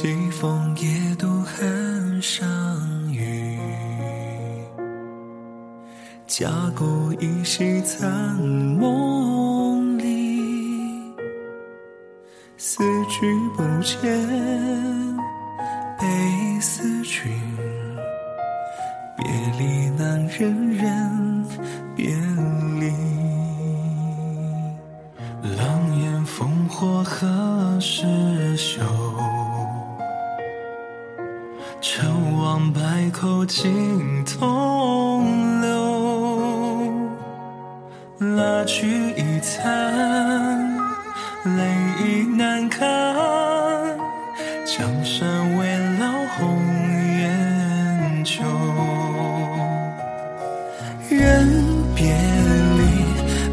西风夜渡寒山雨，家国依稀残梦里。思君不见，悲思君，别离难忍忍别离。狼烟烽火何时休？成王败寇尽东流，蜡炬已残，泪已难干。江山未老红颜旧，人别离，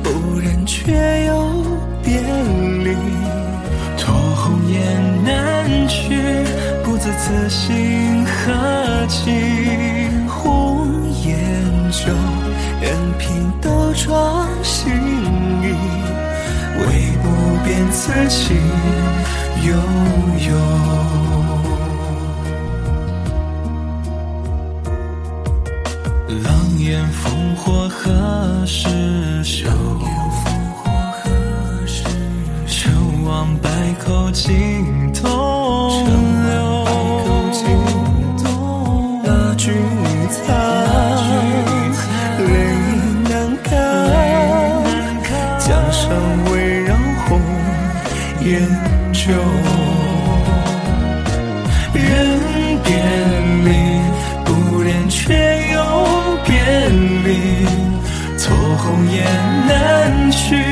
不忍却又别离，托鸿雁南去。不知此心何寄，旧，任凭斗转星移，唯不变此情悠悠。狼烟烽火何时休？成王败寇尽颜旧，人别离，不忍却又别离。托鸿雁南去，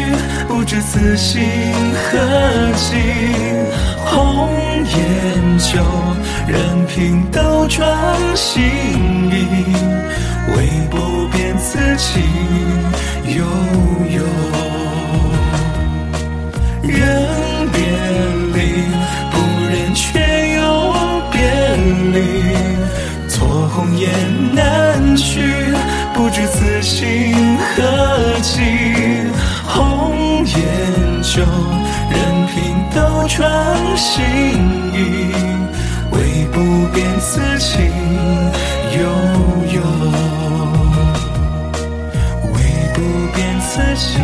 不知此心何寄。红颜旧，任凭斗转星移，唯不变此情悠悠。托鸿雁南去，不知此心何寄。红颜旧，任凭斗转星移，唯不变此情悠悠。唯不变此情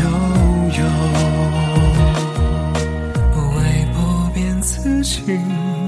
悠悠。唯不变此情。